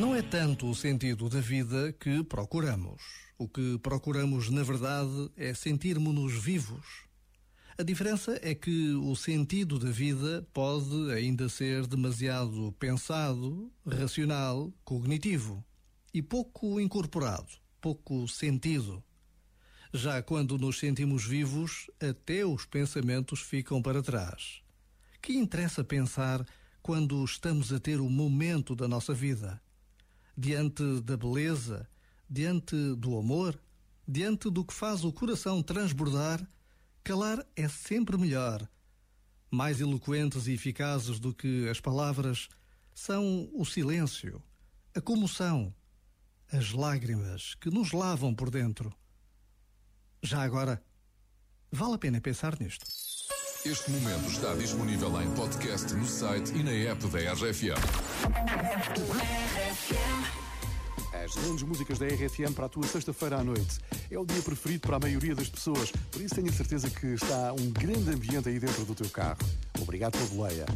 Não é tanto o sentido da vida que procuramos. O que procuramos, na verdade, é sentirmos-nos vivos. A diferença é que o sentido da vida pode ainda ser demasiado pensado, racional, cognitivo e pouco incorporado, pouco sentido. Já quando nos sentimos vivos, até os pensamentos ficam para trás. Que interessa pensar quando estamos a ter o momento da nossa vida? Diante da beleza, diante do amor, diante do que faz o coração transbordar, calar é sempre melhor. Mais eloquentes e eficazes do que as palavras são o silêncio, a comoção, as lágrimas que nos lavam por dentro. Já agora, vale a pena pensar nisto. Este momento está disponível em podcast no site e na app da RFM. As grandes músicas da RFM para a tua sexta-feira à noite. É o dia preferido para a maioria das pessoas, por isso tenho certeza que está um grande ambiente aí dentro do teu carro. Obrigado pela boleia.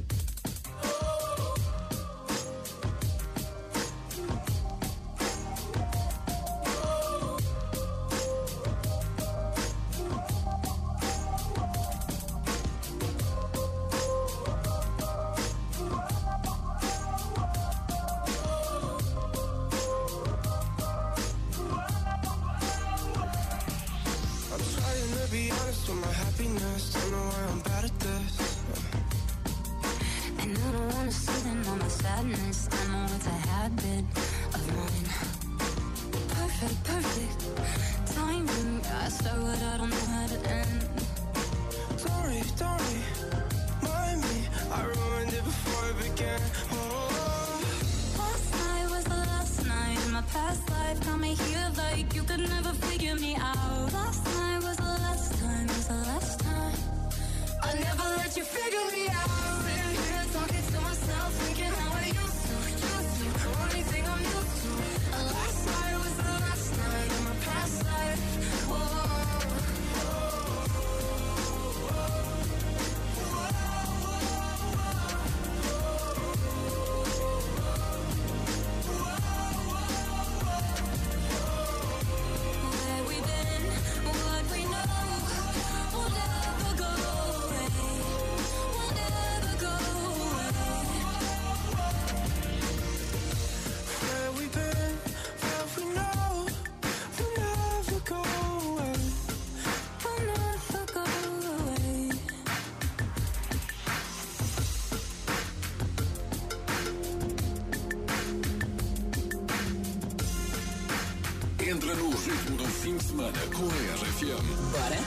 Entra no ritmo do fim de semana com a RFM. Bora?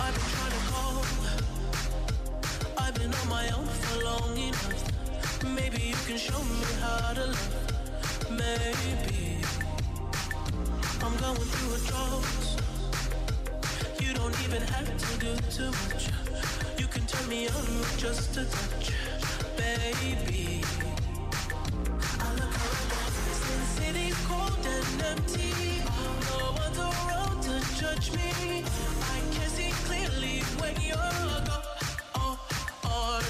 I've been trying to call. I've been on my own for long enough. Maybe you can show me how to love. Maybe I'm going through a drought. Even have to do too much. You can turn me on with just a touch, baby. I look around since city's cold and empty. No one's around to judge me. I can see clearly when you're gone. Oh, oh,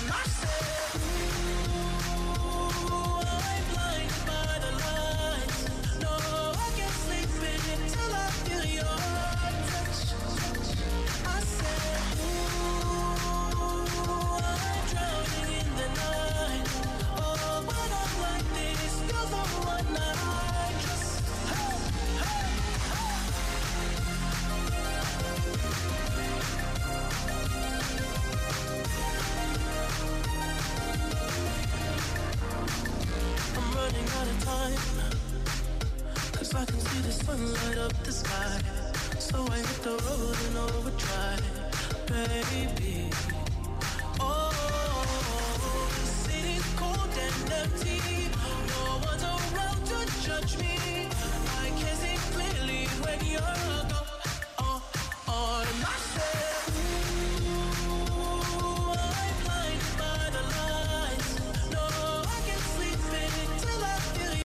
time. Cause I can see the sun light up the sky. So I hit the road in overdrive, baby.